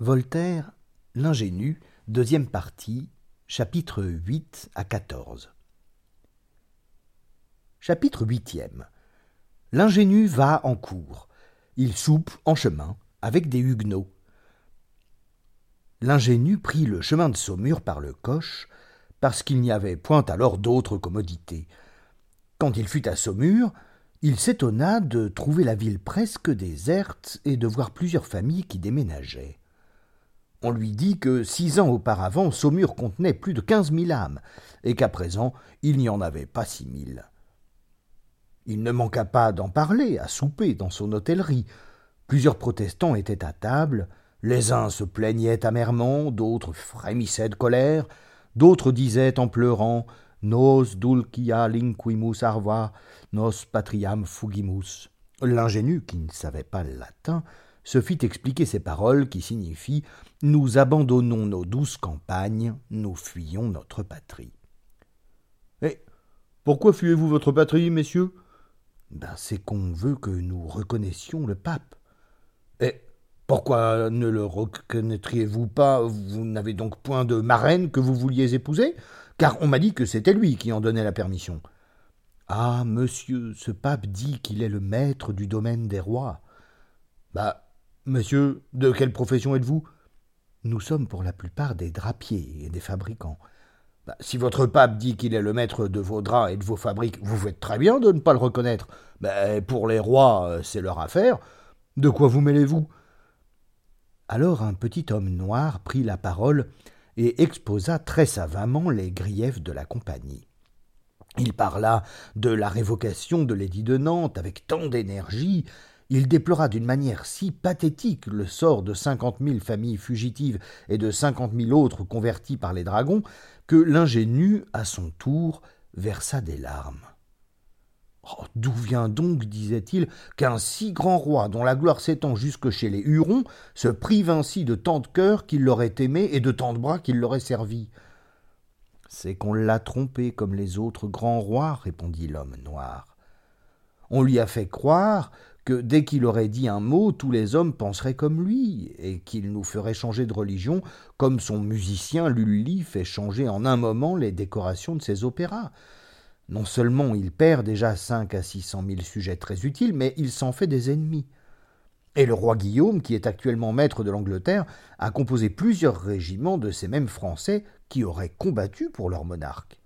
Voltaire, l'ingénu, deuxième partie, chapitre 8 à 14. Chapitre huitième. L'ingénu va en cour. Il soupe en chemin avec des huguenots. L'ingénu prit le chemin de Saumur par le coche, parce qu'il n'y avait point alors d'autre commodité. Quand il fut à Saumur, il s'étonna de trouver la ville presque déserte et de voir plusieurs familles qui déménageaient. On lui dit que six ans auparavant, Saumur contenait plus de quinze mille âmes, et qu'à présent il n'y en avait pas six mille. Il ne manqua pas d'en parler à souper dans son hôtellerie. Plusieurs protestants étaient à table, les uns se plaignaient amèrement, d'autres frémissaient de colère, d'autres disaient en pleurant Nos dulcia linquimus arva, nos patriam fugimus. L'ingénu, qui ne savait pas le latin, se fit expliquer ces paroles qui signifient Nous abandonnons nos douces campagnes, nous fuyons notre patrie. Eh pourquoi fuyez-vous votre patrie, messieurs? Ben, C'est qu'on veut que nous reconnaissions le pape. Eh pourquoi ne le reconnaîtriez-vous pas? Vous n'avez donc point de marraine que vous vouliez épouser? Car on m'a dit que c'était lui qui en donnait la permission. Ah, monsieur, ce pape dit qu'il est le maître du domaine des rois. Bah, Monsieur, de quelle profession êtes-vous? Nous sommes pour la plupart des drapiers et des fabricants. Bah, si votre pape dit qu'il est le maître de vos draps et de vos fabriques, vous faites très bien de ne pas le reconnaître. Mais pour les rois, euh, c'est leur affaire. De quoi vous mêlez-vous? Alors un petit homme noir prit la parole et exposa très savamment les griefs de la compagnie. Il parla de la révocation de l'édit de Nantes avec tant d'énergie il déplora d'une manière si pathétique le sort de cinquante mille familles fugitives et de cinquante mille autres converties par les dragons que l'ingénu, à son tour, versa des larmes. Oh, D'où vient donc, disait-il, qu'un si grand roi, dont la gloire s'étend jusque chez les Hurons, se prive ainsi de tant de cœurs qu'il l'aurait aimé et de tant de bras qu'il l'aurait servi? C'est qu'on l'a trompé comme les autres grands rois, répondit l'homme noir. On lui a fait croire que dès qu'il aurait dit un mot, tous les hommes penseraient comme lui, et qu'il nous ferait changer de religion, comme son musicien Lully fait changer en un moment les décorations de ses opéras. Non seulement il perd déjà cinq à six cent mille sujets très utiles, mais il s'en fait des ennemis. Et le roi Guillaume, qui est actuellement maître de l'Angleterre, a composé plusieurs régiments de ces mêmes Français qui auraient combattu pour leur monarque.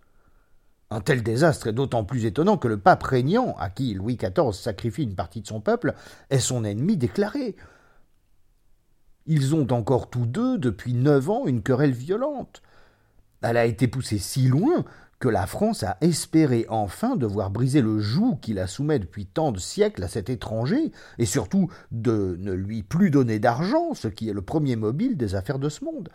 Un tel désastre est d'autant plus étonnant que le pape régnant, à qui Louis XIV sacrifie une partie de son peuple, est son ennemi déclaré. Ils ont encore tous deux, depuis neuf ans, une querelle violente. Elle a été poussée si loin que la France a espéré enfin de voir briser le joug qui la soumet depuis tant de siècles à cet étranger, et surtout de ne lui plus donner d'argent, ce qui est le premier mobile des affaires de ce monde.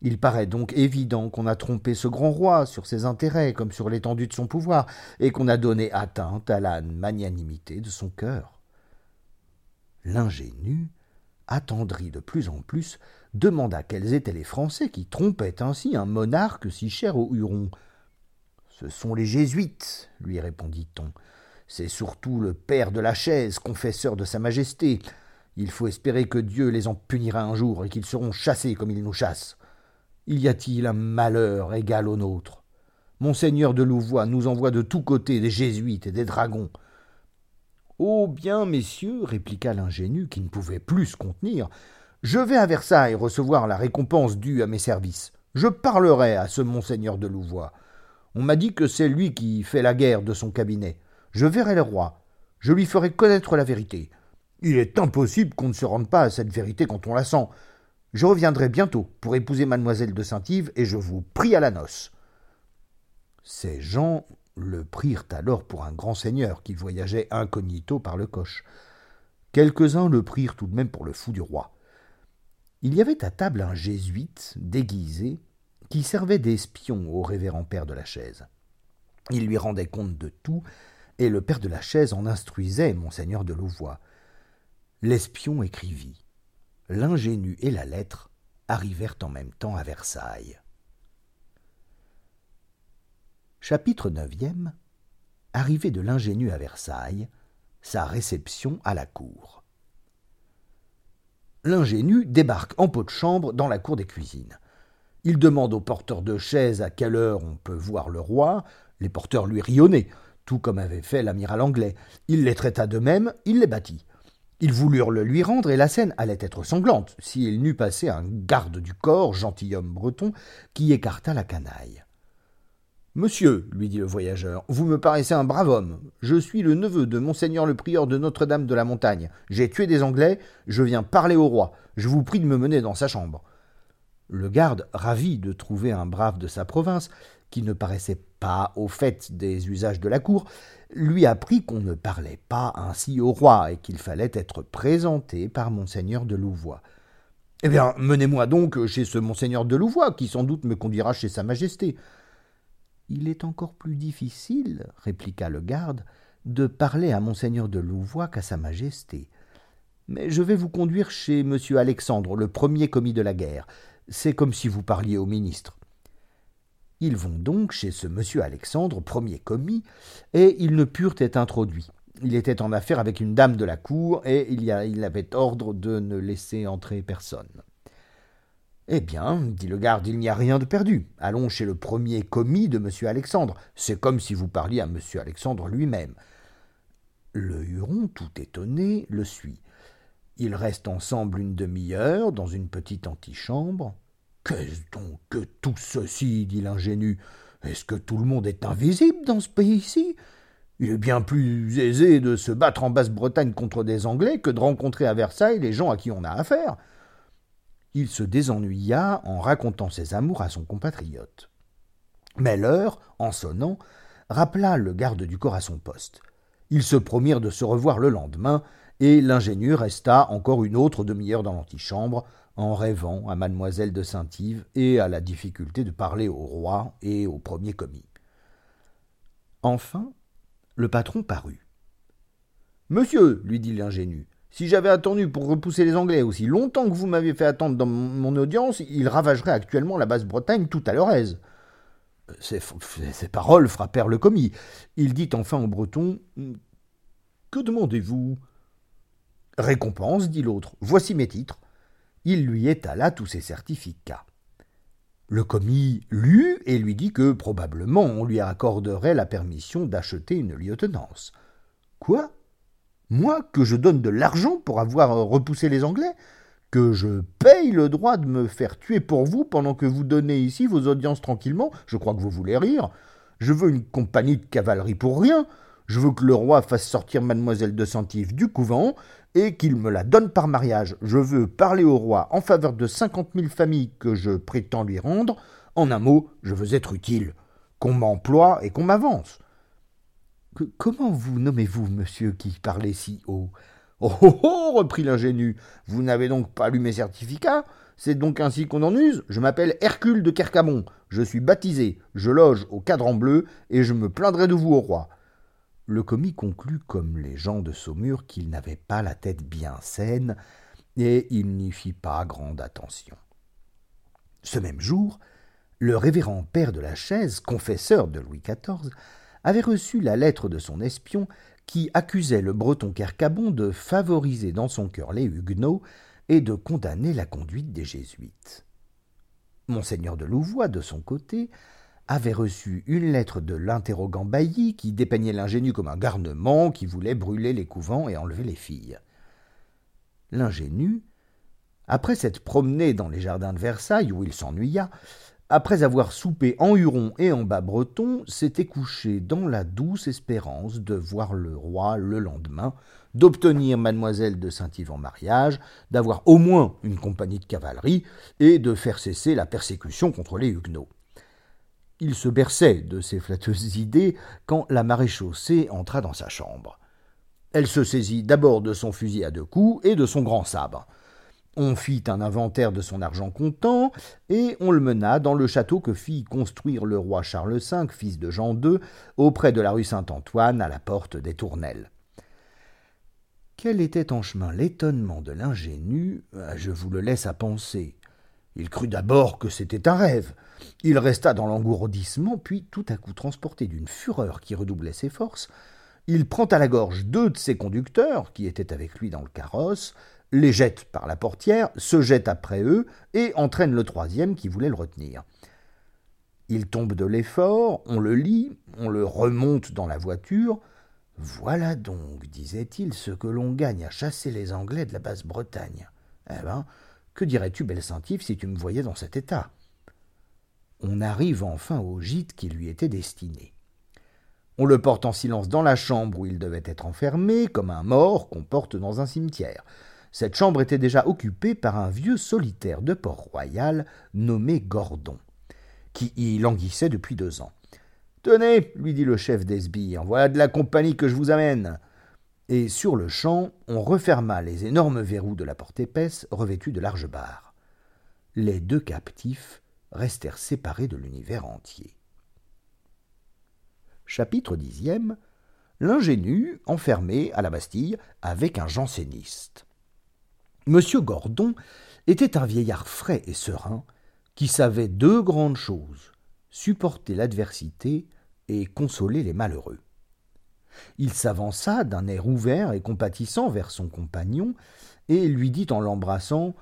Il paraît donc évident qu'on a trompé ce grand roi sur ses intérêts comme sur l'étendue de son pouvoir, et qu'on a donné atteinte à la magnanimité de son cœur. L'ingénu, attendri de plus en plus, demanda quels étaient les Français qui trompaient ainsi un monarque si cher aux Hurons. Ce sont les Jésuites, lui répondit-on. C'est surtout le père de la chaise, confesseur de Sa Majesté. Il faut espérer que Dieu les en punira un jour et qu'ils seront chassés comme ils nous chassent. Y a-t-il un malheur égal au nôtre? Monseigneur de Louvois nous envoie de tous côtés des jésuites et des dragons. Oh bien, messieurs, répliqua l'ingénu, qui ne pouvait plus se contenir, je vais à Versailles recevoir la récompense due à mes services. Je parlerai à ce monseigneur de Louvois. On m'a dit que c'est lui qui fait la guerre de son cabinet. Je verrai le roi. Je lui ferai connaître la vérité. Il est impossible qu'on ne se rende pas à cette vérité quand on la sent. Je reviendrai bientôt pour épouser mademoiselle de Saint-Yves, et je vous prie à la noce. Ces gens le prirent alors pour un grand seigneur qui voyageait incognito par le coche. Quelques-uns le prirent tout de même pour le fou du roi. Il y avait à table un jésuite déguisé qui servait d'espion au révérend père de la chaise. Il lui rendait compte de tout, et le père de la chaise en instruisait monseigneur de Louvois. L'espion écrivit l'ingénu et la lettre arrivèrent en même temps à Versailles. Chapitre 9 Arrivée de l'ingénu à Versailles, sa réception à la cour. L'ingénu débarque en pot de chambre dans la cour des cuisines. Il demande aux porteurs de chaises à quelle heure on peut voir le roi. Les porteurs lui rionnaient, tout comme avait fait l'amiral anglais. Il les traita de même, il les battit. Ils voulurent le lui rendre et la scène allait être sanglante s'il n'eût passé un garde du corps, gentilhomme breton, qui écarta la canaille. Monsieur, lui dit le voyageur, vous me paraissez un brave homme. Je suis le neveu de monseigneur le prieur de Notre-Dame de la Montagne. J'ai tué des Anglais, je viens parler au roi. Je vous prie de me mener dans sa chambre. Le garde, ravi de trouver un brave de sa province, qui ne paraissait pas au fait des usages de la cour, lui apprit qu'on ne parlait pas ainsi au roi et qu'il fallait être présenté par monseigneur de Louvois. Eh bien, menez-moi donc chez ce monseigneur de Louvois, qui sans doute me conduira chez sa majesté. Il est encore plus difficile, répliqua le garde, de parler à monseigneur de Louvois qu'à sa majesté. Mais je vais vous conduire chez monsieur Alexandre, le premier commis de la guerre. C'est comme si vous parliez au ministre. Ils vont donc chez ce monsieur Alexandre, premier commis, et ils ne purent être introduits. Il était en affaire avec une dame de la cour, et il, avait ordre de ne laisser entrer personne. Eh bien, dit le garde, il n'y a rien de perdu. Allons chez le premier commis de monsieur Alexandre. C'est comme si vous parliez à monsieur Alexandre lui-même. Le Huron, tout étonné, le suit. Ils restent ensemble une demi-heure dans une petite antichambre. Qu'est-ce donc que tout ceci dit l'ingénu? Est-ce que tout le monde est invisible dans ce pays-ci? Il est bien plus aisé de se battre en Basse-Bretagne contre des Anglais que de rencontrer à Versailles les gens à qui on a affaire. Il se désennuya en racontant ses amours à son compatriote. Mais l'heure, en sonnant, rappela le garde du corps à son poste. Ils se promirent de se revoir le lendemain, et l'ingénu resta encore une autre demi-heure dans l'antichambre, en rêvant à mademoiselle de Saint-Yves et à la difficulté de parler au roi et au premier commis. Enfin, le patron parut. Monsieur, lui dit l'ingénu, si j'avais attendu pour repousser les Anglais aussi longtemps que vous m'aviez fait attendre dans mon audience, ils ravageraient actuellement la Basse-Bretagne tout à leur aise. Ces, ces paroles frappèrent le commis. Il dit enfin au breton Que demandez-vous? Récompense, dit l'autre. Voici mes titres. Il lui étala tous ses certificats. Le commis lut et lui dit que probablement on lui accorderait la permission d'acheter une lieutenance. Quoi? Moi, que je donne de l'argent pour avoir repoussé les Anglais? Que je paye le droit de me faire tuer pour vous pendant que vous donnez ici vos audiences tranquillement? Je crois que vous voulez rire. Je veux une compagnie de cavalerie pour rien. Je veux que le roi fasse sortir mademoiselle de Centif du couvent et qu'il me la donne par mariage. Je veux parler au roi en faveur de cinquante mille familles que je prétends lui rendre. En un mot, je veux être utile, qu'on m'emploie et qu'on m'avance. Comment vous nommez-vous, monsieur, qui parlez si haut? Oh oh oh reprit l'ingénu. Vous n'avez donc pas lu mes certificats? C'est donc ainsi qu'on en use Je m'appelle Hercule de Kercamon. Je suis baptisé, je loge au cadran bleu, et je me plaindrai de vous au roi le commis conclut, comme les gens de Saumur, qu'il n'avait pas la tête bien saine, et il n'y fit pas grande attention. Ce même jour, le révérend père de la chaise, confesseur de Louis XIV, avait reçu la lettre de son espion qui accusait le breton Kercabon de favoriser dans son cœur les Huguenots et de condamner la conduite des Jésuites. Monseigneur de Louvois, de son côté, avait reçu une lettre de l'interrogant Bailly qui dépeignait l'ingénu comme un garnement qui voulait brûler les couvents et enlever les filles. L'ingénu, après s'être promené dans les jardins de Versailles où il s'ennuya, après avoir soupé en Huron et en bas breton, s'était couché dans la douce espérance de voir le roi le lendemain, d'obtenir mademoiselle de Saint-Yves en mariage, d'avoir au moins une compagnie de cavalerie et de faire cesser la persécution contre les Huguenots. Il se berçait de ces flatteuses idées quand la maréchaussée entra dans sa chambre. Elle se saisit d'abord de son fusil à deux coups et de son grand sabre. On fit un inventaire de son argent comptant, et on le mena dans le château que fit construire le roi Charles V, fils de Jean II, auprès de la rue Saint-Antoine, à la porte des Tournelles. Quel était en chemin l'étonnement de l'ingénu, je vous le laisse à penser. Il crut d'abord que c'était un rêve. Il resta dans l'engourdissement, puis, tout à coup transporté d'une fureur qui redoublait ses forces, il prend à la gorge deux de ses conducteurs, qui étaient avec lui dans le carrosse, les jette par la portière, se jette après eux et entraîne le troisième qui voulait le retenir. Il tombe de l'effort, on le lit, on le remonte dans la voiture. Voilà donc, disait-il, ce que l'on gagne à chasser les Anglais de la Basse-Bretagne. Eh ben, que dirais-tu, Saint-Yves, si tu me voyais dans cet état? On arrive enfin au gîte qui lui était destiné. On le porte en silence dans la chambre où il devait être enfermé, comme un mort qu'on porte dans un cimetière. Cette chambre était déjà occupée par un vieux solitaire de Port-Royal nommé Gordon, qui y languissait depuis deux ans. Tenez, lui dit le chef des sbires, voilà de la compagnie que je vous amène. Et sur le champ, on referma les énormes verrous de la porte épaisse revêtue de larges barres. Les deux captifs restèrent séparés de l'univers entier. Chapitre dixième L'ingénu enfermé à la Bastille avec un janséniste. Monsieur Gordon était un vieillard frais et serein qui savait deux grandes choses supporter l'adversité et consoler les malheureux. Il s'avança d'un air ouvert et compatissant vers son compagnon, et lui dit en l'embrassant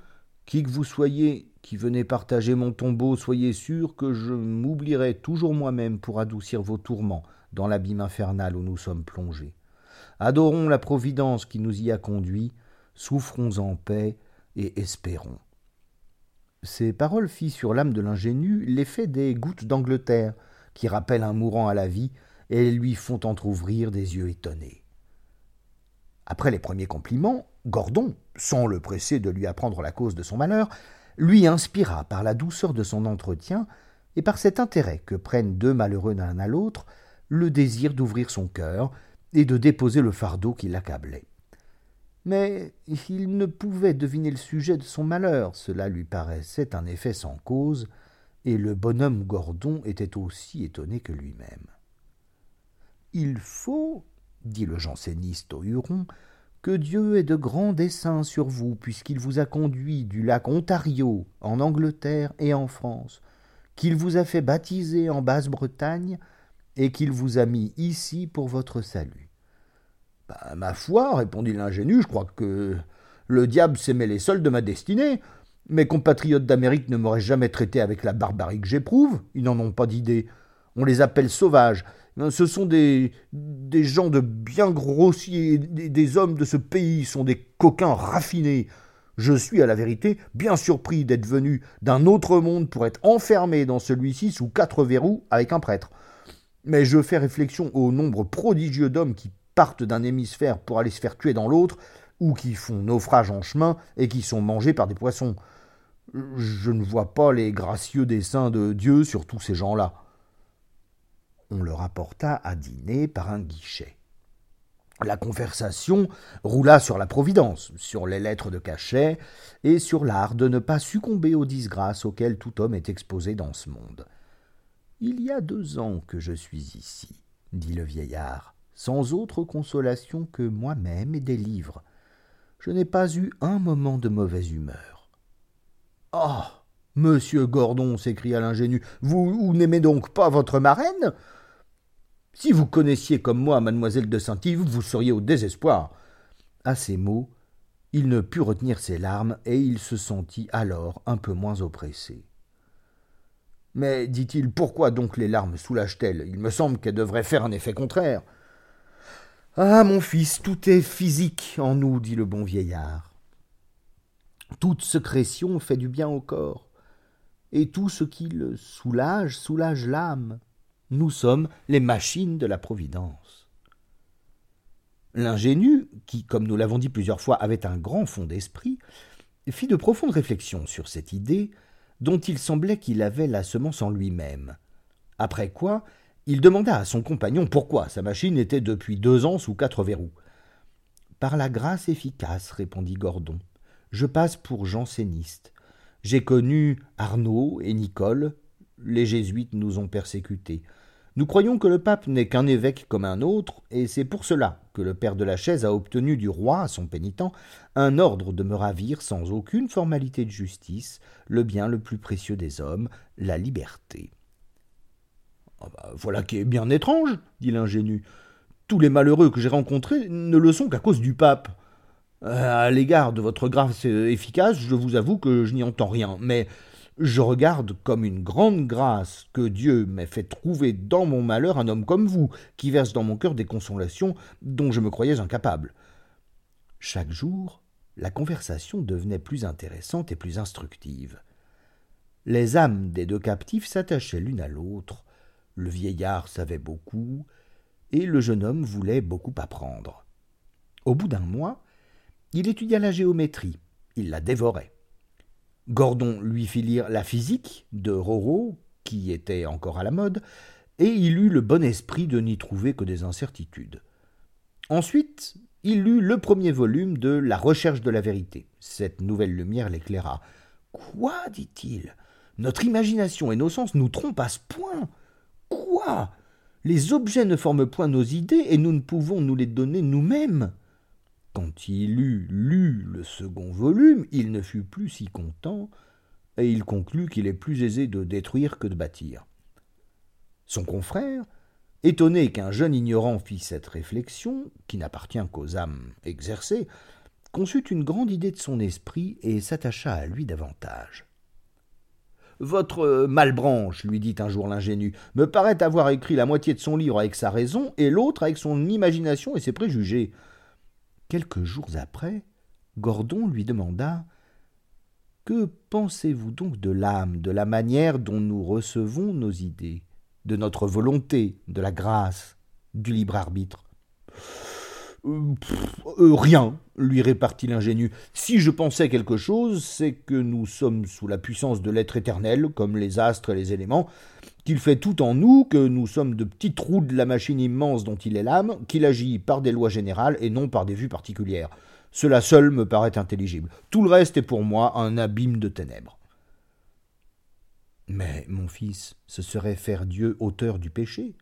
Qui que vous soyez qui venez partager mon tombeau, soyez sûr que je m'oublierai toujours moi-même pour adoucir vos tourments dans l'abîme infernal où nous sommes plongés. Adorons la Providence qui nous y a conduits, souffrons en paix et espérons. Ces paroles firent sur l'âme de l'ingénu l'effet des gouttes d'Angleterre, qui rappellent un mourant à la vie et lui font entr'ouvrir des yeux étonnés. Après les premiers compliments, Gordon, sans le presser de lui apprendre la cause de son malheur, lui inspira par la douceur de son entretien et par cet intérêt que prennent deux malheureux l'un à l'autre le désir d'ouvrir son cœur et de déposer le fardeau qui l'accablait. Mais il ne pouvait deviner le sujet de son malheur, cela lui paraissait un effet sans cause, et le bonhomme Gordon était aussi étonné que lui-même. Il faut, dit le janséniste au Huron, que Dieu ait de grands desseins sur vous, puisqu'il vous a conduit du lac Ontario en Angleterre et en France, qu'il vous a fait baptiser en Basse-Bretagne, et qu'il vous a mis ici pour votre salut. Bah, ma foi, répondit l'ingénu, je crois que le diable s'est mêlé seul de ma destinée. Mes compatriotes d'Amérique ne m'auraient jamais traité avec la barbarie que j'éprouve, ils n'en ont pas d'idée. On les appelle sauvages. Ce sont des, des gens de bien grossiers, des, des hommes de ce pays, sont des coquins raffinés. Je suis, à la vérité, bien surpris d'être venu d'un autre monde pour être enfermé dans celui-ci sous quatre verrous avec un prêtre. Mais je fais réflexion au nombre prodigieux d'hommes qui partent d'un hémisphère pour aller se faire tuer dans l'autre, ou qui font naufrage en chemin et qui sont mangés par des poissons. Je ne vois pas les gracieux desseins de Dieu sur tous ces gens-là. On le rapporta à dîner par un guichet. La conversation roula sur la Providence, sur les lettres de cachet, et sur l'art de ne pas succomber aux disgrâces auxquelles tout homme est exposé dans ce monde. Il y a deux ans que je suis ici, dit le vieillard, sans autre consolation que moi-même et des livres. Je n'ai pas eu un moment de mauvaise humeur. Ah. Monsieur Gordon, s'écria l'ingénu, vous, vous n'aimez donc pas votre marraine? Si vous connaissiez comme moi mademoiselle de Saint-Yves, vous seriez au désespoir. À ces mots, il ne put retenir ses larmes, et il se sentit alors un peu moins oppressé. Mais, dit-il, pourquoi donc les larmes soulagent-elles? Il me semble qu'elles devraient faire un effet contraire. Ah, mon fils, tout est physique en nous, dit le bon vieillard. Toute sécrétion fait du bien au corps, et tout ce qui le soulage soulage l'âme. Nous sommes les machines de la Providence. L'ingénu, qui, comme nous l'avons dit plusieurs fois, avait un grand fond d'esprit, fit de profondes réflexions sur cette idée, dont il semblait qu'il avait la semence en lui-même. Après quoi, il demanda à son compagnon pourquoi sa machine était depuis deux ans sous quatre verrous. Par la grâce efficace, répondit Gordon. Je passe pour janséniste. J'ai connu Arnaud et Nicole. Les jésuites nous ont persécutés. Nous croyons que le pape n'est qu'un évêque comme un autre, et c'est pour cela que le père de la chaise a obtenu du roi, son pénitent, un ordre de me ravir sans aucune formalité de justice le bien le plus précieux des hommes, la liberté. Ah bah, voilà qui est bien étrange, dit l'ingénu. Tous les malheureux que j'ai rencontrés ne le sont qu'à cause du pape. À l'égard de votre grâce efficace, je vous avoue que je n'y entends rien, mais je regarde comme une grande grâce que Dieu m'ait fait trouver dans mon malheur un homme comme vous, qui verse dans mon cœur des consolations dont je me croyais incapable. Chaque jour, la conversation devenait plus intéressante et plus instructive. Les âmes des deux captifs s'attachaient l'une à l'autre, le vieillard savait beaucoup, et le jeune homme voulait beaucoup apprendre. Au bout d'un mois, il étudia la géométrie, il la dévorait. Gordon lui fit lire la physique de Roro, qui était encore à la mode, et il eut le bon esprit de n'y trouver que des incertitudes. Ensuite, il lut le premier volume de La recherche de la vérité. Cette nouvelle lumière l'éclaira. Quoi dit-il? Notre imagination et nos sens nous trompent à ce point Quoi? Les objets ne forment point nos idées et nous ne pouvons nous les donner nous-mêmes. Quand il eut lu le second volume, il ne fut plus si content, et il conclut qu'il est plus aisé de détruire que de bâtir. Son confrère, étonné qu'un jeune ignorant fît cette réflexion, qui n'appartient qu'aux âmes exercées, conçut une grande idée de son esprit et s'attacha à lui davantage. Votre malbranche, lui dit un jour l'ingénu, me paraît avoir écrit la moitié de son livre avec sa raison et l'autre avec son imagination et ses préjugés. Quelques jours après, Gordon lui demanda Que pensez-vous donc de l'âme, de la manière dont nous recevons nos idées, de notre volonté, de la grâce, du libre arbitre? Euh, euh, Rien, lui répartit l'ingénu. Si je pensais quelque chose, c'est que nous sommes sous la puissance de l'être éternel, comme les astres et les éléments, qu'il fait tout en nous, que nous sommes de petits trous de la machine immense dont il est l'âme, qu'il agit par des lois générales et non par des vues particulières. Cela seul me paraît intelligible. Tout le reste est pour moi un abîme de ténèbres. Mais, mon fils, ce serait faire Dieu auteur du péché.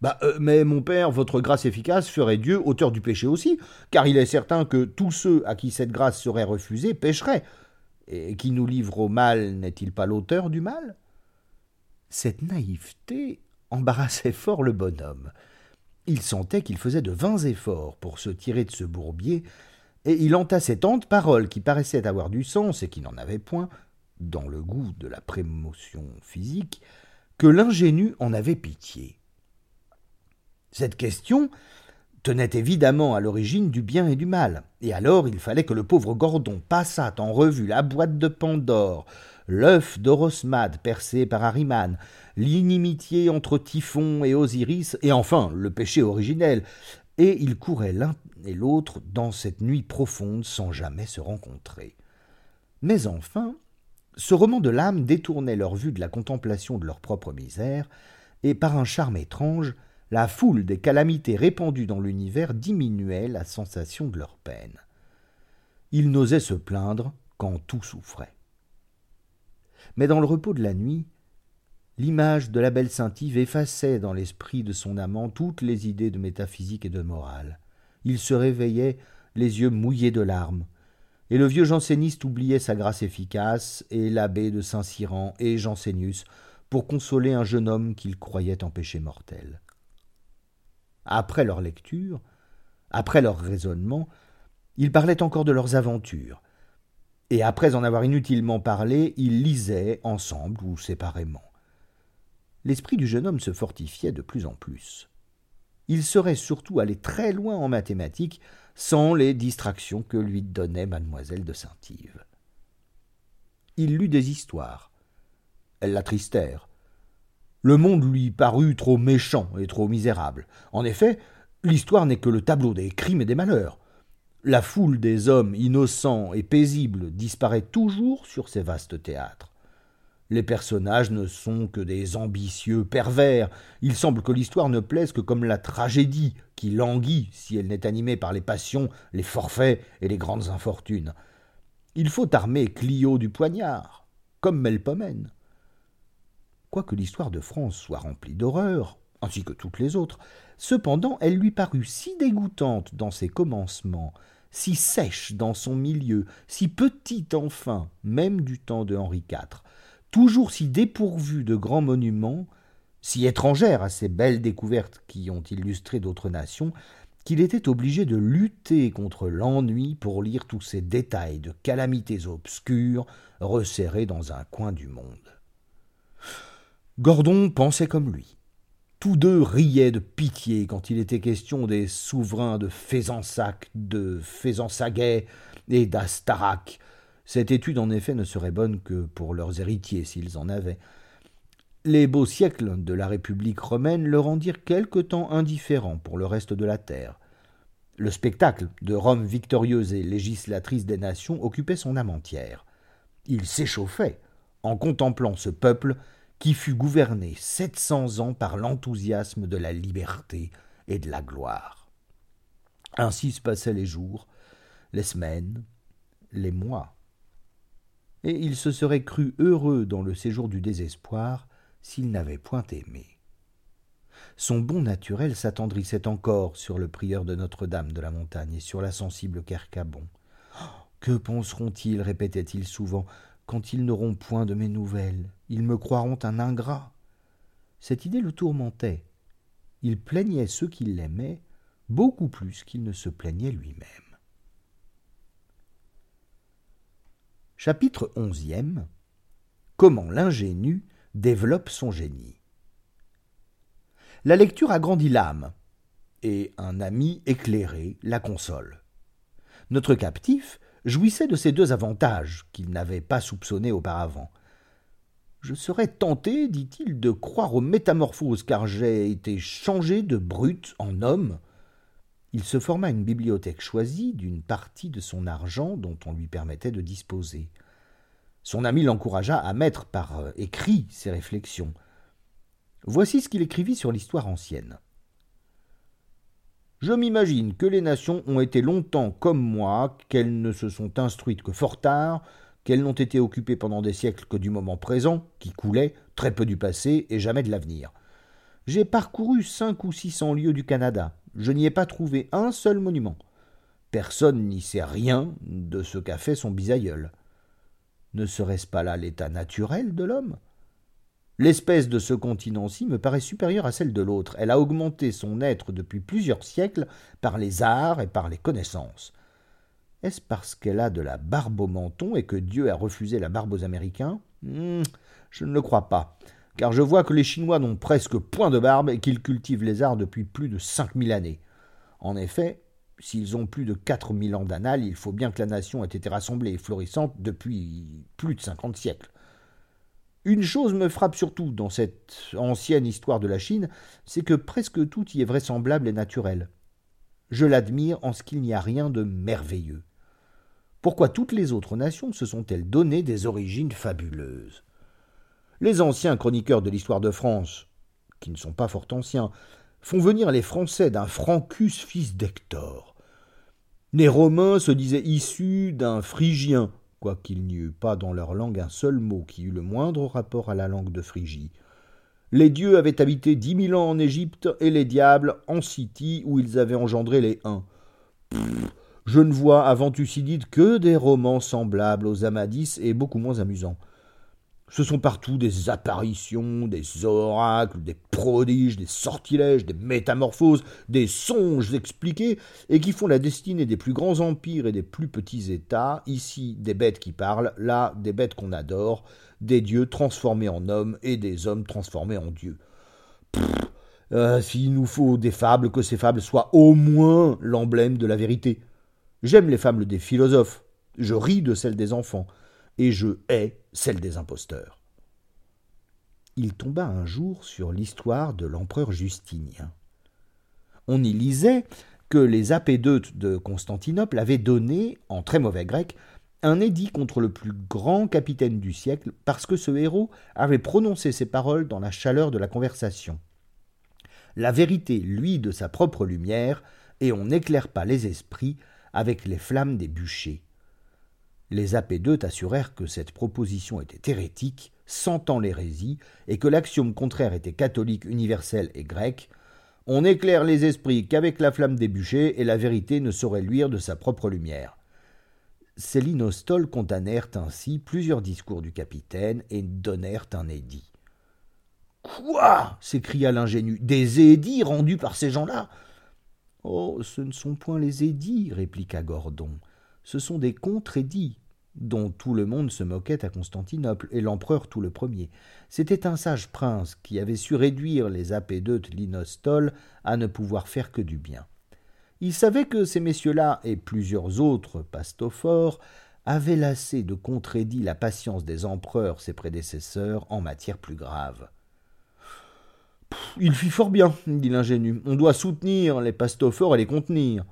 Bah, euh, mais mon père, votre grâce efficace ferait Dieu auteur du péché aussi, car il est certain que tous ceux à qui cette grâce serait refusée pécheraient. Et qui nous livre au mal n'est-il pas l'auteur du mal? Cette naïveté embarrassait fort le bonhomme. Il sentait qu'il faisait de vains efforts pour se tirer de ce bourbier, et il entassait tant de paroles qui paraissaient avoir du sens et qui n'en avaient point, dans le goût de la prémotion physique, que l'ingénu en avait pitié. Cette question tenait évidemment à l'origine du bien et du mal, et alors il fallait que le pauvre Gordon passât en revue la boîte de Pandore, l'œuf d'Orosmade percé par Ariman, l'inimitié entre Typhon et Osiris, et enfin le péché originel, et ils couraient l'un et l'autre dans cette nuit profonde sans jamais se rencontrer. Mais enfin, ce roman de l'âme détournait leur vue de la contemplation de leur propre misère, et par un charme étrange, la foule des calamités répandues dans l'univers diminuait la sensation de leur peine. Ils n'osaient se plaindre quand tout souffrait. Mais dans le repos de la nuit, l'image de la belle Saint-Yves effaçait dans l'esprit de son amant toutes les idées de métaphysique et de morale. Il se réveillait, les yeux mouillés de larmes, et le vieux janséniste oubliait sa grâce efficace, et l'abbé de Saint-Cyran et Jansénius, pour consoler un jeune homme qu'il croyait en péché mortel. Après leur lecture, après leur raisonnement, ils parlaient encore de leurs aventures, et après en avoir inutilement parlé, ils lisaient ensemble ou séparément. L'esprit du jeune homme se fortifiait de plus en plus. Il serait surtout allé très loin en mathématiques sans les distractions que lui donnait mademoiselle de Saint-Yves. Il lut des histoires. Elles l'attristèrent. Le monde lui parut trop méchant et trop misérable. En effet, l'histoire n'est que le tableau des crimes et des malheurs. La foule des hommes innocents et paisibles disparaît toujours sur ces vastes théâtres. Les personnages ne sont que des ambitieux pervers. Il semble que l'histoire ne plaise que comme la tragédie, qui languit si elle n'est animée par les passions, les forfaits et les grandes infortunes. Il faut armer Clio du poignard, comme Melpomène. Quoique l'histoire de France soit remplie d'horreurs, ainsi que toutes les autres, cependant elle lui parut si dégoûtante dans ses commencements si sèche dans son milieu, si petite enfin, même du temps de Henri IV, toujours si dépourvue de grands monuments, si étrangère à ces belles découvertes qui ont illustré d'autres nations, qu'il était obligé de lutter contre l'ennui pour lire tous ces détails de calamités obscures resserrés dans un coin du monde. Gordon pensait comme lui. Tous deux riaient de pitié quand il était question des souverains de Fézensac, de Fézensaguet et d'Astarac. Cette étude, en effet, ne serait bonne que pour leurs héritiers, s'ils en avaient. Les beaux siècles de la République romaine le rendirent quelque temps indifférent pour le reste de la terre. Le spectacle de Rome victorieuse et législatrice des nations occupait son âme entière. Il s'échauffait en contemplant ce peuple qui fut gouverné sept cents ans par l'enthousiasme de la liberté et de la gloire. Ainsi se passaient les jours, les semaines, les mois. Et il se serait cru heureux dans le séjour du désespoir s'il n'avait point aimé. Son bon naturel s'attendrissait encore sur le prieur de Notre-Dame de la Montagne et sur la sensible Kercabon. Que penseront-ils répétait-il souvent quand ils n'auront point de mes nouvelles Ils me croiront un ingrat. Cette idée le tourmentait. Il plaignait ceux qui l'aimaient beaucoup plus qu'il ne se plaignait lui-même. Chapitre onzième Comment l'ingénu développe son génie. La lecture agrandit l'âme, et un ami éclairé la console. Notre captif jouissait de ces deux avantages qu'il n'avait pas soupçonnés auparavant. Je serais tenté, dit-il, de croire aux métamorphoses, car j'ai été changé de brute en homme. Il se forma une bibliothèque choisie d'une partie de son argent dont on lui permettait de disposer. Son ami l'encouragea à mettre par euh, écrit ses réflexions. Voici ce qu'il écrivit sur l'histoire ancienne. Je m'imagine que les nations ont été longtemps comme moi, qu'elles ne se sont instruites que fort tard, qu'elles n'ont été occupées pendant des siècles que du moment présent, qui coulait, très peu du passé et jamais de l'avenir. J'ai parcouru cinq ou six cents lieues du Canada. Je n'y ai pas trouvé un seul monument. Personne n'y sait rien de ce qu'a fait son bisaïeul. Ne serait-ce pas là l'état naturel de l'homme? L'espèce de ce continent-ci me paraît supérieure à celle de l'autre. Elle a augmenté son être depuis plusieurs siècles par les arts et par les connaissances. Est-ce parce qu'elle a de la barbe au menton et que Dieu a refusé la barbe aux Américains? Hmm, Je ne le crois pas, car je vois que les Chinois n'ont presque point de barbe et qu'ils cultivent les arts depuis plus de cinq mille années. En effet, s'ils ont plus de quatre mille ans d'annales, il faut bien que la nation ait été rassemblée et florissante depuis plus de cinquante siècles. Une chose me frappe surtout dans cette ancienne histoire de la Chine, c'est que presque tout y est vraisemblable et naturel. Je l'admire en ce qu'il n'y a rien de merveilleux. Pourquoi toutes les autres nations se sont-elles donné des origines fabuleuses? Les anciens chroniqueurs de l'histoire de France, qui ne sont pas fort anciens, font venir les Français d'un Francus fils d'Hector. Les Romains se disaient issus d'un Phrygien, quoiqu'il n'y eût pas dans leur langue un seul mot qui eût le moindre rapport à la langue de Phrygie. Les dieux avaient habité dix mille ans en Égypte et les diables en Scythie où ils avaient engendré les Huns. je ne vois avant Thucydide que des romans semblables aux Amadis et beaucoup moins amusants. Ce sont partout des apparitions, des oracles, des prodiges, des sortilèges, des métamorphoses, des songes expliqués, et qui font la destinée des plus grands empires et des plus petits États, ici des bêtes qui parlent, là des bêtes qu'on adore, des dieux transformés en hommes et des hommes transformés en dieux. Euh, s'il nous faut des fables, que ces fables soient au moins l'emblème de la vérité. J'aime les fables des philosophes, je ris de celles des enfants, et je hais celle des imposteurs. Il tomba un jour sur l'histoire de l'empereur Justinien. On y lisait que les apédeutes de Constantinople avaient donné, en très mauvais grec, un édit contre le plus grand capitaine du siècle parce que ce héros avait prononcé ces paroles dans la chaleur de la conversation. La vérité luit de sa propre lumière, et on n'éclaire pas les esprits avec les flammes des bûchers. Les apédeutes assurèrent que cette proposition était hérétique, sentant l'hérésie, et que l'axiome contraire était catholique, universel et grec. On éclaire les esprits qu'avec la flamme des bûchers, et la vérité ne saurait luire de sa propre lumière. Ces condamnèrent ainsi plusieurs discours du capitaine et donnèrent un édit. Quoi s'écria l'ingénu. Des édits rendus par ces gens-là Oh, ce ne sont point les édits, répliqua Gordon. Ce sont des contre-édits, dont tout le monde se moquait à Constantinople, et l'empereur tout le premier. C'était un sage prince qui avait su réduire les apédeutes linostol à ne pouvoir faire que du bien. Il savait que ces messieurs-là et plusieurs autres pastophores avaient lassé de contredit la patience des empereurs ses prédécesseurs en matière plus grave. Il fit fort bien, dit l'ingénu. On doit soutenir les pastophores et les contenir.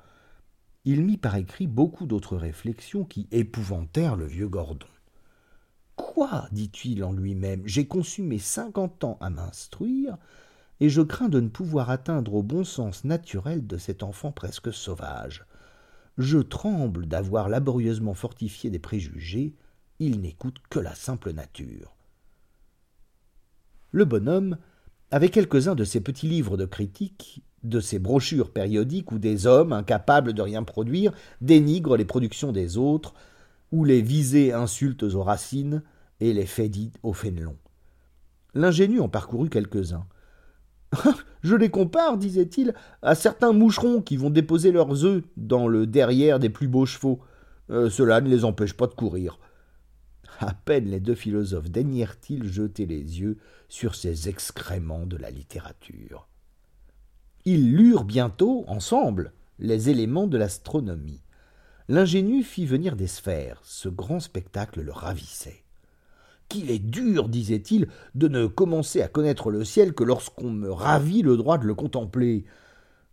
Il mit par écrit beaucoup d'autres réflexions qui épouvantèrent le vieux Gordon. Quoi dit-il en lui-même J'ai consumé cinquante ans à m'instruire, et je crains de ne pouvoir atteindre au bon sens naturel de cet enfant presque sauvage. Je tremble d'avoir laborieusement fortifié des préjugés, il n'écoute que la simple nature. Le bonhomme avait quelques-uns de ces petits livres de critique, de ces brochures périodiques où des hommes, incapables de rien produire, dénigrent les productions des autres, où les visées insultent aux racines et les faits dits aux fénelons. L'ingénu en parcourut quelques-uns. Je les compare, disait-il, à certains moucherons qui vont déposer leurs œufs dans le derrière des plus beaux chevaux. Euh, cela ne les empêche pas de courir. À peine les deux philosophes daignèrent-ils jeter les yeux sur ces excréments de la littérature. Ils lurent bientôt, ensemble, les éléments de l'astronomie. L'ingénu fit venir des sphères. Ce grand spectacle le ravissait qu'il est dur, disait-il, de ne commencer à connaître le ciel que lorsqu'on me ravit le droit de le contempler.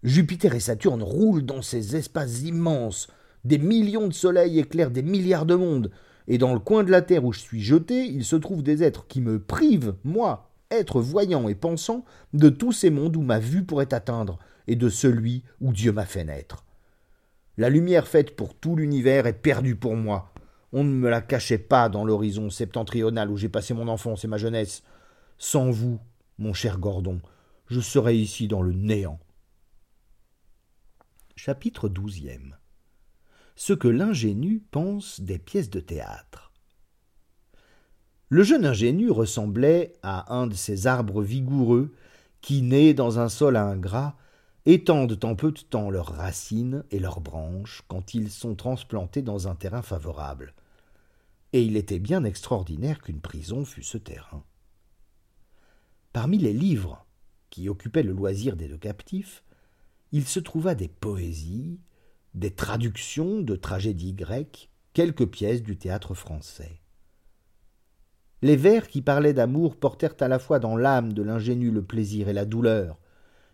Jupiter et Saturne roulent dans ces espaces immenses. Des millions de soleils éclairent des milliards de mondes. Et dans le coin de la terre où je suis jeté, il se trouve des êtres qui me privent, moi, être voyant et pensant, de tous ces mondes où ma vue pourrait atteindre, et de celui où Dieu m'a fait naître. La lumière faite pour tout l'univers est perdue pour moi. On ne me la cachait pas dans l'horizon septentrional où j'ai passé mon enfance et ma jeunesse. Sans vous, mon cher Gordon, je serais ici dans le néant. Chapitre douzième. Ce que l'ingénu pense des pièces de théâtre. Le jeune ingénu ressemblait à un de ces arbres vigoureux qui, nés dans un sol ingrat, étendent en peu de temps leurs racines et leurs branches quand ils sont transplantés dans un terrain favorable. Et il était bien extraordinaire qu'une prison fût ce terrain. Parmi les livres qui occupaient le loisir des deux captifs, il se trouva des poésies, des traductions de tragédies grecques, quelques pièces du théâtre français. Les vers qui parlaient d'amour portèrent à la fois dans l'âme de l'ingénu le plaisir et la douleur,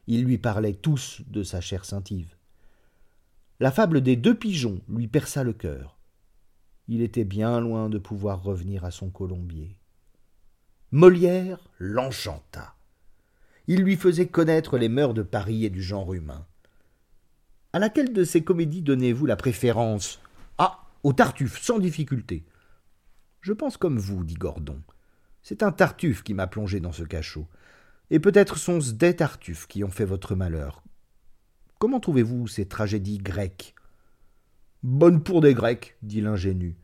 ils lui parlaient tous de sa chair scintive. La fable des deux pigeons lui perça le cœur. Il était bien loin de pouvoir revenir à son colombier. Molière l'enchanta. Il lui faisait connaître les mœurs de Paris et du genre humain. À laquelle de ces comédies donnez-vous la préférence? Ah, au Tartuffe, sans difficulté. Je pense comme vous, dit Gordon. C'est un Tartuffe qui m'a plongé dans ce cachot et peut-être sont-ce des Tartuffes qui ont fait votre malheur. Comment trouvez-vous ces tragédies grecques? Bonnes pour des Grecs, dit l'ingénu.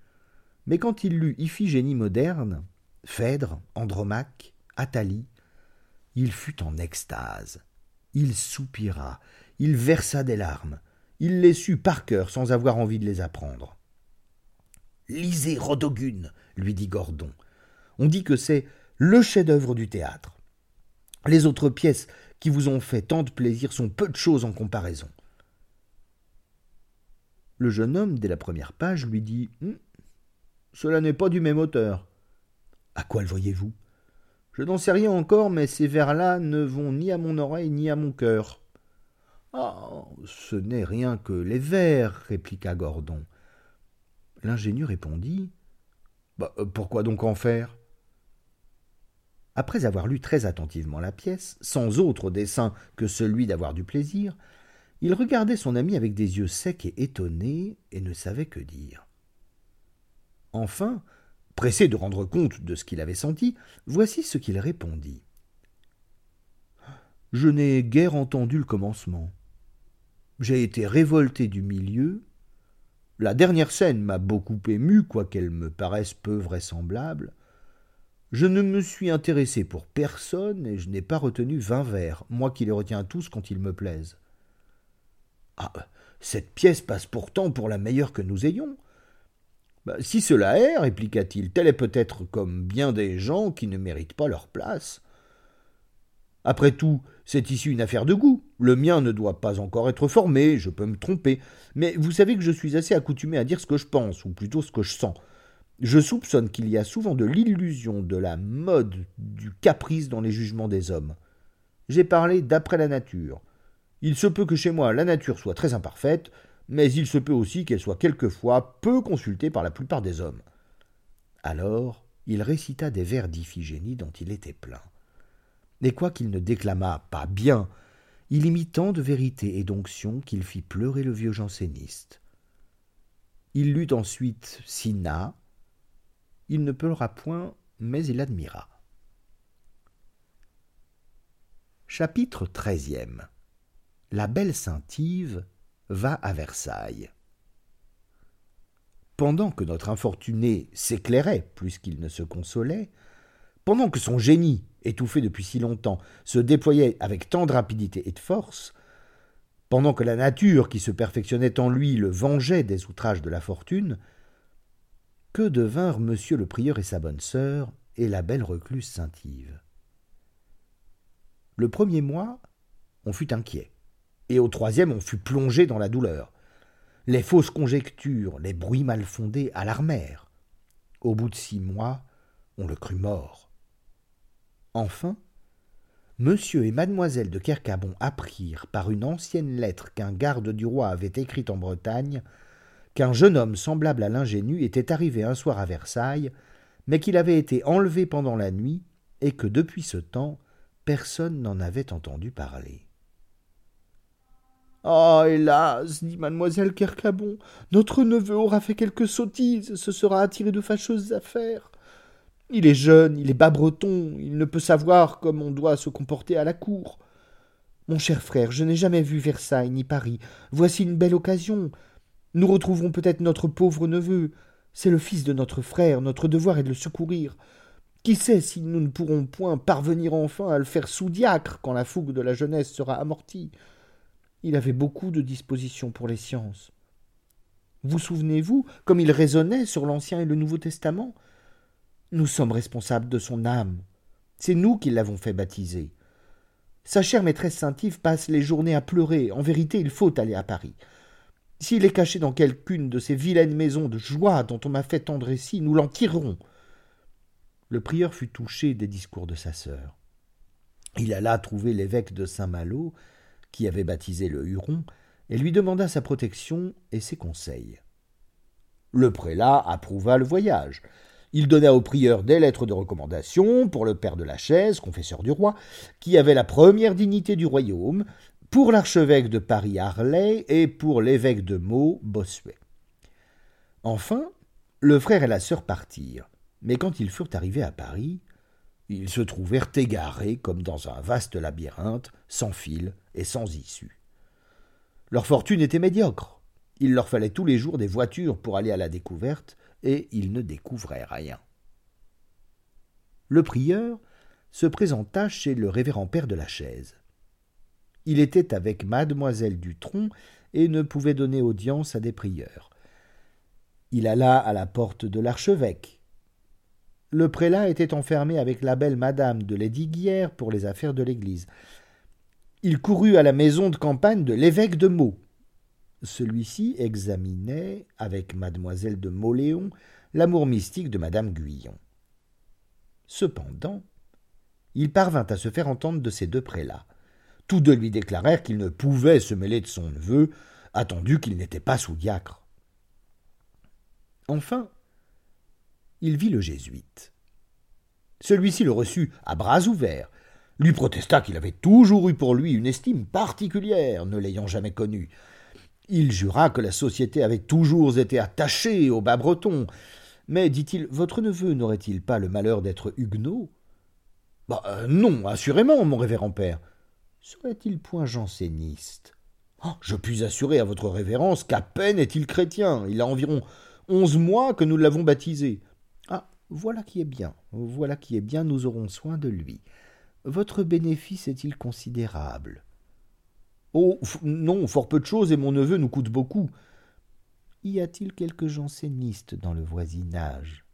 Mais quand il lut Iphigénie moderne, Phèdre, Andromaque, Athalie, il fut en extase. Il soupira, il versa des larmes, il les sut par cœur sans avoir envie de les apprendre. Lisez Rodogune, lui dit Gordon. On dit que c'est le chef-d'œuvre du théâtre. Les autres pièces qui vous ont fait tant de plaisir sont peu de choses en comparaison. Le jeune homme, dès la première page, lui dit hum, Cela n'est pas du même auteur. À quoi le voyez-vous? Je n'en sais rien encore, mais ces vers-là ne vont ni à mon oreille ni à mon cœur. Ah. Ce n'est rien que les vers, répliqua Gordon. L'ingénu répondit. Bah, pourquoi donc en faire? Après avoir lu très attentivement la pièce, sans autre dessein que celui d'avoir du plaisir, il regardait son ami avec des yeux secs et étonnés, et ne savait que dire. Enfin, pressé de rendre compte de ce qu'il avait senti, voici ce qu'il répondit. Je n'ai guère entendu le commencement. J'ai été révolté du milieu. La dernière scène m'a beaucoup ému, quoiqu'elle me paraisse peu vraisemblable. Je ne me suis intéressé pour personne et je n'ai pas retenu vingt vers, moi qui les retiens tous quand ils me plaisent. Ah, cette pièce passe pourtant pour la meilleure que nous ayons. Bah, si cela est, répliqua-t-il, telle est peut-être comme bien des gens qui ne méritent pas leur place. Après tout, c'est ici une affaire de goût. Le mien ne doit pas encore être formé, je peux me tromper, mais vous savez que je suis assez accoutumé à dire ce que je pense, ou plutôt ce que je sens. Je soupçonne qu'il y a souvent de l'illusion, de la mode, du caprice dans les jugements des hommes. J'ai parlé d'après la nature. Il se peut que chez moi la nature soit très imparfaite, mais il se peut aussi qu'elle soit quelquefois peu consultée par la plupart des hommes. Alors il récita des vers d'Iphigénie dont il était plein. Et quoiqu'il ne déclamât pas bien, il y mit tant de vérité et d'onction qu'il fit pleurer le vieux janséniste. Il lut ensuite Sina. Il ne pleura point, mais il admira. Chapitre treizième La belle Saint-Yves va à Versailles. Pendant que notre infortuné s'éclairait plus qu'il ne se consolait, pendant que son génie, étouffé depuis si longtemps, se déployait avec tant de rapidité et de force, pendant que la nature qui se perfectionnait en lui le vengeait des outrages de la fortune, que devinrent monsieur le prieur et sa bonne sœur et la belle recluse Saint-Yves Le premier mois, on fut inquiet et au troisième on fut plongé dans la douleur. Les fausses conjectures, les bruits mal fondés alarmèrent. Au bout de six mois, on le crut mort. Enfin, monsieur et mademoiselle de Kercabon apprirent par une ancienne lettre qu'un garde du roi avait écrite en Bretagne qu'un jeune homme semblable à l'ingénu était arrivé un soir à Versailles, mais qu'il avait été enlevé pendant la nuit et que depuis ce temps personne n'en avait entendu parler. Ah, hélas, dit mademoiselle Kercabon, notre neveu aura fait quelque sottise, se sera attiré de fâcheuses affaires. Il est jeune, il est bas breton, il ne peut savoir comme on doit se comporter à la cour. Mon cher frère, je n'ai jamais vu Versailles ni Paris. Voici une belle occasion. Nous retrouverons peut-être notre pauvre neveu. C'est le fils de notre frère, notre devoir est de le secourir. Qui sait si nous ne pourrons point parvenir enfin à le faire sous-diacre quand la fougue de la jeunesse sera amortie. Il avait beaucoup de dispositions pour les sciences. Vous souvenez-vous comme il raisonnait sur l'Ancien et le Nouveau Testament? Nous sommes responsables de son âme. C'est nous qui l'avons fait baptiser. Sa chère maîtresse Saint-Yves passe les journées à pleurer. En vérité, il faut aller à Paris. S'il est caché dans quelqu'une de ces vilaines maisons de joie dont on m'a fait tant de nous l'en tirerons. Le prieur fut touché des discours de sa sœur. Il alla trouver l'évêque de Saint-Malo qui avait baptisé le Huron, et lui demanda sa protection et ses conseils. Le prélat approuva le voyage. Il donna au prieur des lettres de recommandation pour le père de la chaise, confesseur du roi, qui avait la première dignité du royaume, pour l'archevêque de Paris Harlay et pour l'évêque de Meaux Bossuet. Enfin, le frère et la sœur partirent, mais quand ils furent arrivés à Paris, ils se trouvèrent égarés comme dans un vaste labyrinthe, sans fil et sans issue. Leur fortune était médiocre. Il leur fallait tous les jours des voitures pour aller à la découverte, et ils ne découvraient rien. Le prieur se présenta chez le révérend père de la chaise. Il était avec mademoiselle Dutronc et ne pouvait donner audience à des prieurs. Il alla à la porte de l'archevêque, le prélat était enfermé avec la belle madame de Lesdiguières pour les affaires de l'église. Il courut à la maison de campagne de l'évêque de Meaux. Celui-ci examinait, avec mademoiselle de Mauléon, l'amour mystique de madame Guyon. Cependant, il parvint à se faire entendre de ces deux prélats. Tous deux lui déclarèrent qu'il ne pouvait se mêler de son neveu, attendu qu'il n'était pas sous-diacre. Enfin, il vit le jésuite. Celui-ci le reçut à bras ouverts, lui protesta qu'il avait toujours eu pour lui une estime particulière, ne l'ayant jamais connu. Il jura que la société avait toujours été attachée au bas breton. Mais, dit-il, votre neveu n'aurait-il pas le malheur d'être huguenot? Bah, euh, Non, assurément, mon révérend père. Serait-il point janséniste? Oh, Je puis assurer à votre révérence qu'à peine est-il chrétien. Il a environ onze mois que nous l'avons baptisé. Voilà qui est bien, voilà qui est bien, nous aurons soin de lui. Votre bénéfice est-il considérable? Oh, non, fort peu de choses, et mon neveu nous coûte beaucoup. Y a-t-il quelques jansénistes dans le voisinage?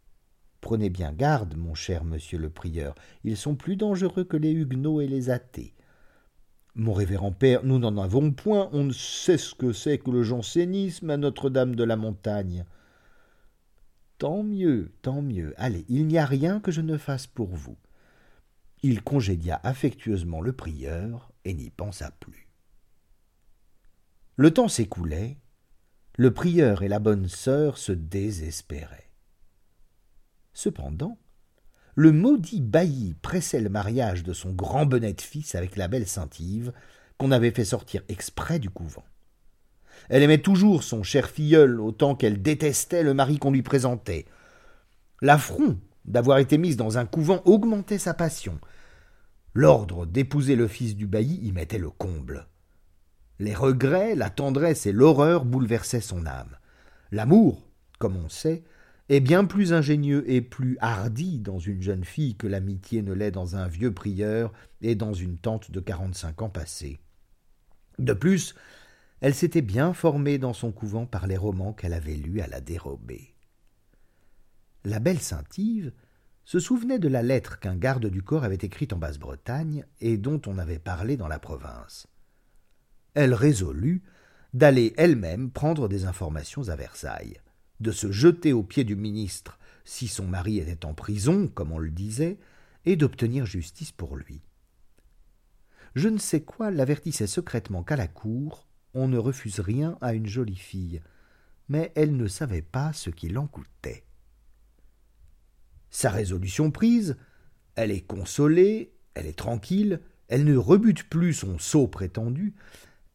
Prenez bien garde, mon cher monsieur le prieur, ils sont plus dangereux que les huguenots et les athées. Mon révérend père, nous n'en avons point, on ne sait ce que c'est que le jansénisme à Notre-Dame de la Montagne. Tant mieux, tant mieux. Allez, il n'y a rien que je ne fasse pour vous. Il congédia affectueusement le prieur et n'y pensa plus. Le temps s'écoulait, le prieur et la bonne sœur se désespéraient. Cependant, le maudit bailli pressait le mariage de son grand bonnet fils avec la belle Saint-Yves, qu'on avait fait sortir exprès du couvent. Elle aimait toujours son cher filleul autant qu'elle détestait le mari qu'on lui présentait. L'affront d'avoir été mise dans un couvent augmentait sa passion. L'ordre d'épouser le fils du bailli y mettait le comble. Les regrets, la tendresse et l'horreur bouleversaient son âme. L'amour, comme on sait, est bien plus ingénieux et plus hardi dans une jeune fille que l'amitié ne l'est dans un vieux prieur et dans une tante de quarante-cinq ans passés. De plus, elle s'était bien formée dans son couvent par les romans qu'elle avait lus à la dérobée. La belle Saint-Yves se souvenait de la lettre qu'un garde du corps avait écrite en Basse-Bretagne et dont on avait parlé dans la province. Elle résolut d'aller elle-même prendre des informations à Versailles, de se jeter aux pieds du ministre si son mari était en prison, comme on le disait, et d'obtenir justice pour lui. Je ne sais quoi l'avertissait secrètement qu'à la cour, on ne refuse rien à une jolie fille, mais elle ne savait pas ce qu'il en coûtait. Sa résolution prise, elle est consolée, elle est tranquille, elle ne rebute plus son sot prétendu,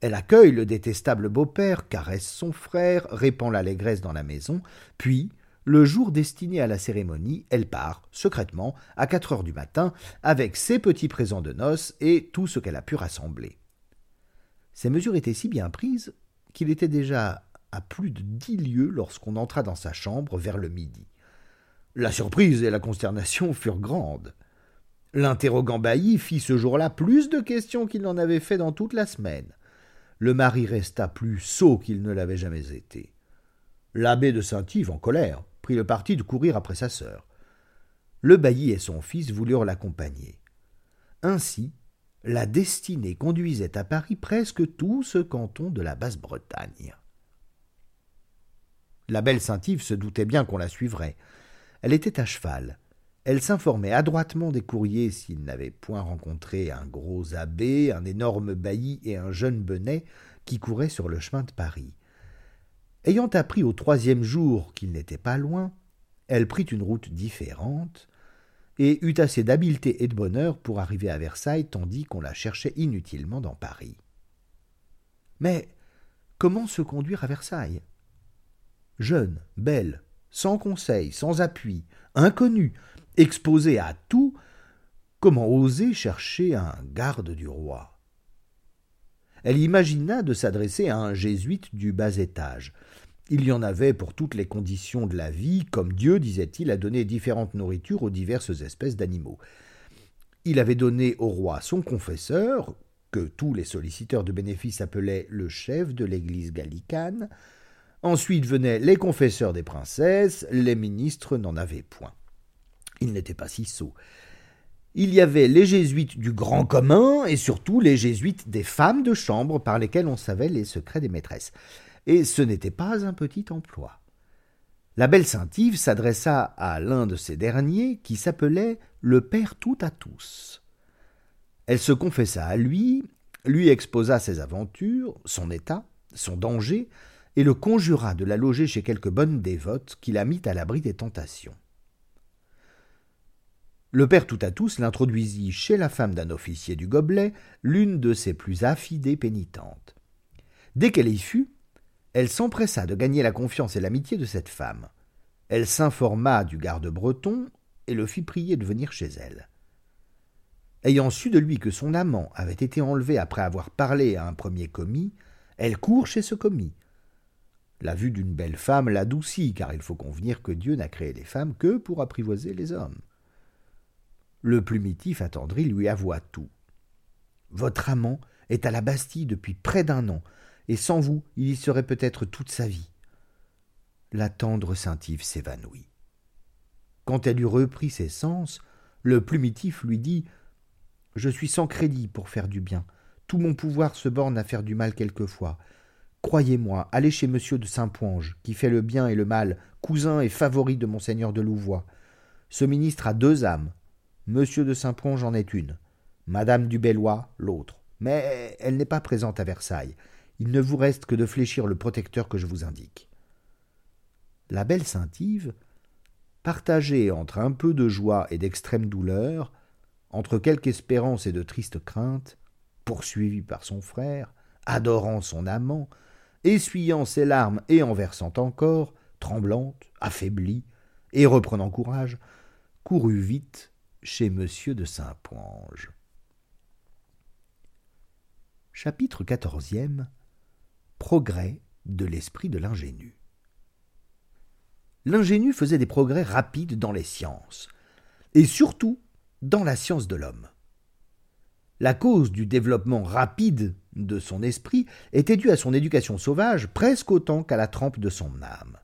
elle accueille le détestable beau-père, caresse son frère, répand l'allégresse dans la maison, puis, le jour destiné à la cérémonie, elle part, secrètement, à quatre heures du matin, avec ses petits présents de noces et tout ce qu'elle a pu rassembler. Ces mesures étaient si bien prises qu'il était déjà à plus de dix lieues lorsqu'on entra dans sa chambre vers le midi. La surprise et la consternation furent grandes. L'interrogant bailli fit ce jour-là plus de questions qu'il n'en avait fait dans toute la semaine. Le mari resta plus sot qu'il ne l'avait jamais été. L'abbé de Saint-Yves, en colère, prit le parti de courir après sa sœur. Le bailli et son fils voulurent l'accompagner. Ainsi, la destinée conduisait à Paris presque tout ce canton de la Basse-Bretagne. La belle Saint-Yves se doutait bien qu'on la suivrait. Elle était à cheval. Elle s'informait adroitement des courriers s'ils n'avaient point rencontré un gros abbé, un énorme bailli et un jeune benet qui couraient sur le chemin de Paris. Ayant appris au troisième jour qu'il n'était pas loin, elle prit une route différente, et eut assez d'habileté et de bonheur pour arriver à Versailles tandis qu'on la cherchait inutilement dans Paris. Mais comment se conduire à Versailles? Jeune, belle, sans conseil, sans appui, inconnue, exposée à tout, comment oser chercher un garde du roi? Elle imagina de s'adresser à un jésuite du bas étage, il y en avait pour toutes les conditions de la vie, comme Dieu, disait-il, a donné différentes nourritures aux diverses espèces d'animaux. Il avait donné au roi son confesseur, que tous les solliciteurs de bénéfices appelaient le chef de l'église gallicane. Ensuite venaient les confesseurs des princesses, les ministres n'en avaient point. Ils n'étaient pas si sots. Il y avait les jésuites du grand commun et surtout les jésuites des femmes de chambre par lesquelles on savait les secrets des maîtresses et ce n'était pas un petit emploi. La belle Saint-Yves s'adressa à l'un de ces derniers qui s'appelait le Père tout à tous. Elle se confessa à lui, lui exposa ses aventures, son état, son danger, et le conjura de la loger chez quelques bonnes dévotes qui la mit à l'abri des tentations. Le père tout à tous l'introduisit chez la femme d'un officier du gobelet, l'une de ses plus affidées pénitentes. Dès qu'elle y fut, elle s'empressa de gagner la confiance et l'amitié de cette femme. Elle s'informa du garde breton et le fit prier de venir chez elle. Ayant su de lui que son amant avait été enlevé après avoir parlé à un premier commis, elle court chez ce commis. La vue d'une belle femme l'adoucit, car il faut convenir que Dieu n'a créé les femmes que pour apprivoiser les hommes. Le plumitif attendri lui avoua tout. Votre amant est à la Bastille depuis près d'un an, et sans vous, il y serait peut-être toute sa vie. La tendre Saint-Yves s'évanouit. Quand elle eut repris ses sens, le plumitif lui dit Je suis sans crédit pour faire du bien. Tout mon pouvoir se borne à faire du mal quelquefois. Croyez-moi, allez chez monsieur de Saint-Ponge, qui fait le bien et le mal, cousin et favori de monseigneur de Louvois. Ce ministre a deux âmes. Monsieur de Saint-Ponge en est une. Madame du Bellois, l'autre. Mais elle n'est pas présente à Versailles. Il ne vous reste que de fléchir le protecteur que je vous indique. La belle Saint-Yves, partagée entre un peu de joie et d'extrême douleur, entre quelque espérance et de triste crainte, poursuivie par son frère, adorant son amant, essuyant ses larmes et en versant encore, tremblante, affaiblie, et reprenant courage, courut vite chez monsieur de Saint-Ponge. Chapitre quatorzième Progrès de l'esprit de l'ingénu. L'ingénu faisait des progrès rapides dans les sciences, et surtout dans la science de l'homme. La cause du développement rapide de son esprit était due à son éducation sauvage presque autant qu'à la trempe de son âme.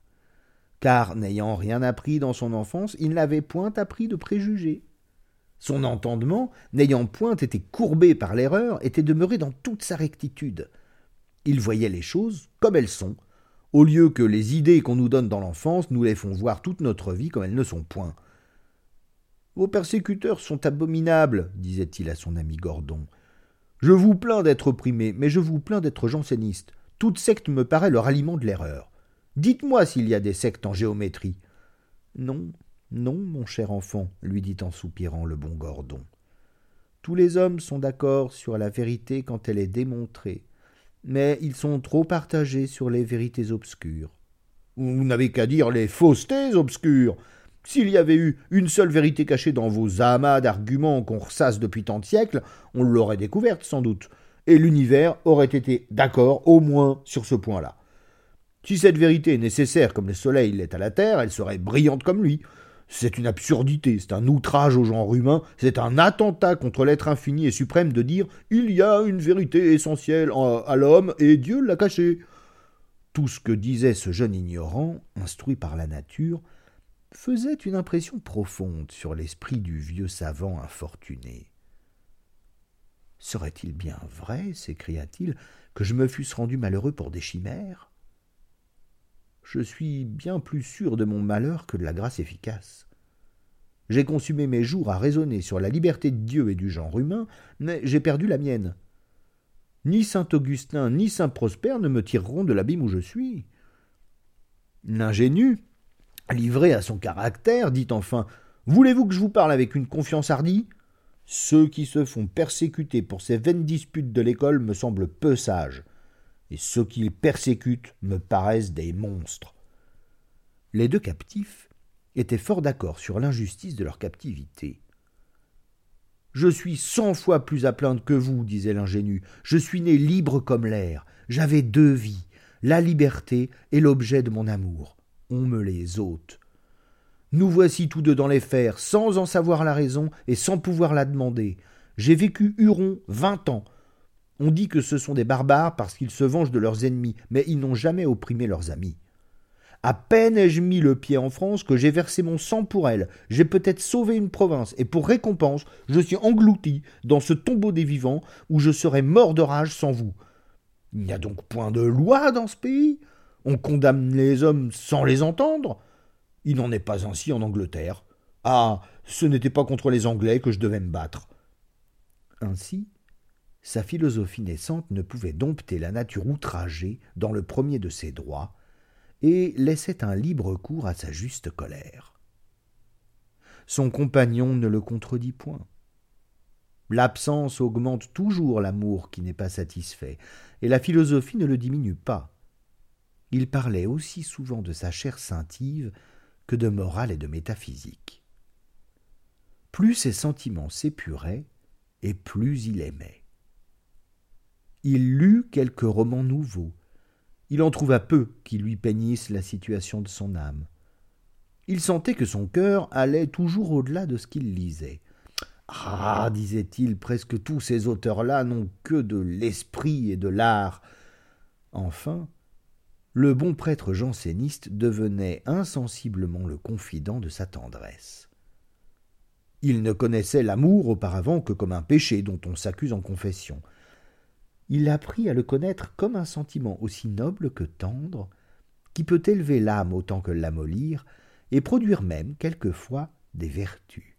Car, n'ayant rien appris dans son enfance, il n'avait point appris de préjugés. Son entendement, n'ayant point été courbé par l'erreur, était demeuré dans toute sa rectitude. Il voyait les choses comme elles sont, au lieu que les idées qu'on nous donne dans l'enfance nous les font voir toute notre vie comme elles ne sont point. Vos persécuteurs sont abominables, disait-il à son ami Gordon. Je vous plains d'être opprimé, mais je vous plains d'être janséniste. Toute secte me paraît le ralliement de l'erreur. Dites-moi s'il y a des sectes en géométrie. Non, non, mon cher enfant, lui dit en soupirant le bon Gordon. Tous les hommes sont d'accord sur la vérité quand elle est démontrée, mais ils sont trop partagés sur les vérités obscures. Vous n'avez qu'à dire les faussetés obscures. S'il y avait eu une seule vérité cachée dans vos amas d'arguments qu'on ressasse depuis tant de siècles, on l'aurait découverte sans doute, et l'univers aurait été d'accord au moins sur ce point-là. Si cette vérité est nécessaire comme le soleil l'est à la terre, elle serait brillante comme lui. C'est une absurdité, c'est un outrage au genre humain, c'est un attentat contre l'être infini et suprême de dire il y a une vérité essentielle à l'homme et Dieu l'a cachée. Tout ce que disait ce jeune ignorant, instruit par la nature, faisait une impression profonde sur l'esprit du vieux savant infortuné. Serait-il bien vrai, s'écria-t-il, que je me fusse rendu malheureux pour des chimères? Je suis bien plus sûr de mon malheur que de la grâce efficace. J'ai consumé mes jours à raisonner sur la liberté de Dieu et du genre humain, mais j'ai perdu la mienne. Ni saint Augustin ni saint Prosper ne me tireront de l'abîme où je suis. L'ingénu, livré à son caractère, dit enfin Voulez-vous que je vous parle avec une confiance hardie? Ceux qui se font persécuter pour ces vaines disputes de l'école me semblent peu sages, et ceux qu'ils persécutent me paraissent des monstres. Les deux captifs étaient fort d'accord sur l'injustice de leur captivité. Je suis cent fois plus à plaindre que vous, disait l'ingénu. Je suis né libre comme l'air. J'avais deux vies, la liberté et l'objet de mon amour on me les ôte. Nous voici tous deux dans les fers, sans en savoir la raison et sans pouvoir la demander. J'ai vécu Huron vingt ans. On dit que ce sont des barbares parce qu'ils se vengent de leurs ennemis, mais ils n'ont jamais opprimé leurs amis. À peine ai-je mis le pied en France que j'ai versé mon sang pour elle. J'ai peut-être sauvé une province, et pour récompense, je suis englouti dans ce tombeau des vivants où je serais mort de rage sans vous. Il n'y a donc point de loi dans ce pays on condamne les hommes sans les entendre. Il n'en est pas ainsi en Angleterre. Ah. Ce n'était pas contre les Anglais que je devais me battre. Ainsi, sa philosophie naissante ne pouvait dompter la nature outragée dans le premier de ses droits, et laissait un libre cours à sa juste colère. Son compagnon ne le contredit point. L'absence augmente toujours l'amour qui n'est pas satisfait, et la philosophie ne le diminue pas il parlait aussi souvent de sa chair Saint-Yves que de morale et de métaphysique. Plus ses sentiments s'épuraient, et plus il aimait. Il lut quelques romans nouveaux. Il en trouva peu qui lui peignissent la situation de son âme. Il sentait que son cœur allait toujours au-delà de ce qu'il lisait. Ah, disait-il, presque tous ces auteurs-là n'ont que de l'esprit et de l'art. Enfin, le bon prêtre janséniste devenait insensiblement le confident de sa tendresse. Il ne connaissait l'amour auparavant que comme un péché dont on s'accuse en confession. Il apprit à le connaître comme un sentiment aussi noble que tendre, qui peut élever l'âme autant que l'amollir, et produire même quelquefois des vertus.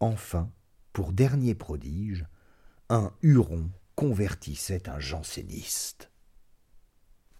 Enfin, pour dernier prodige, un Huron convertissait un janséniste.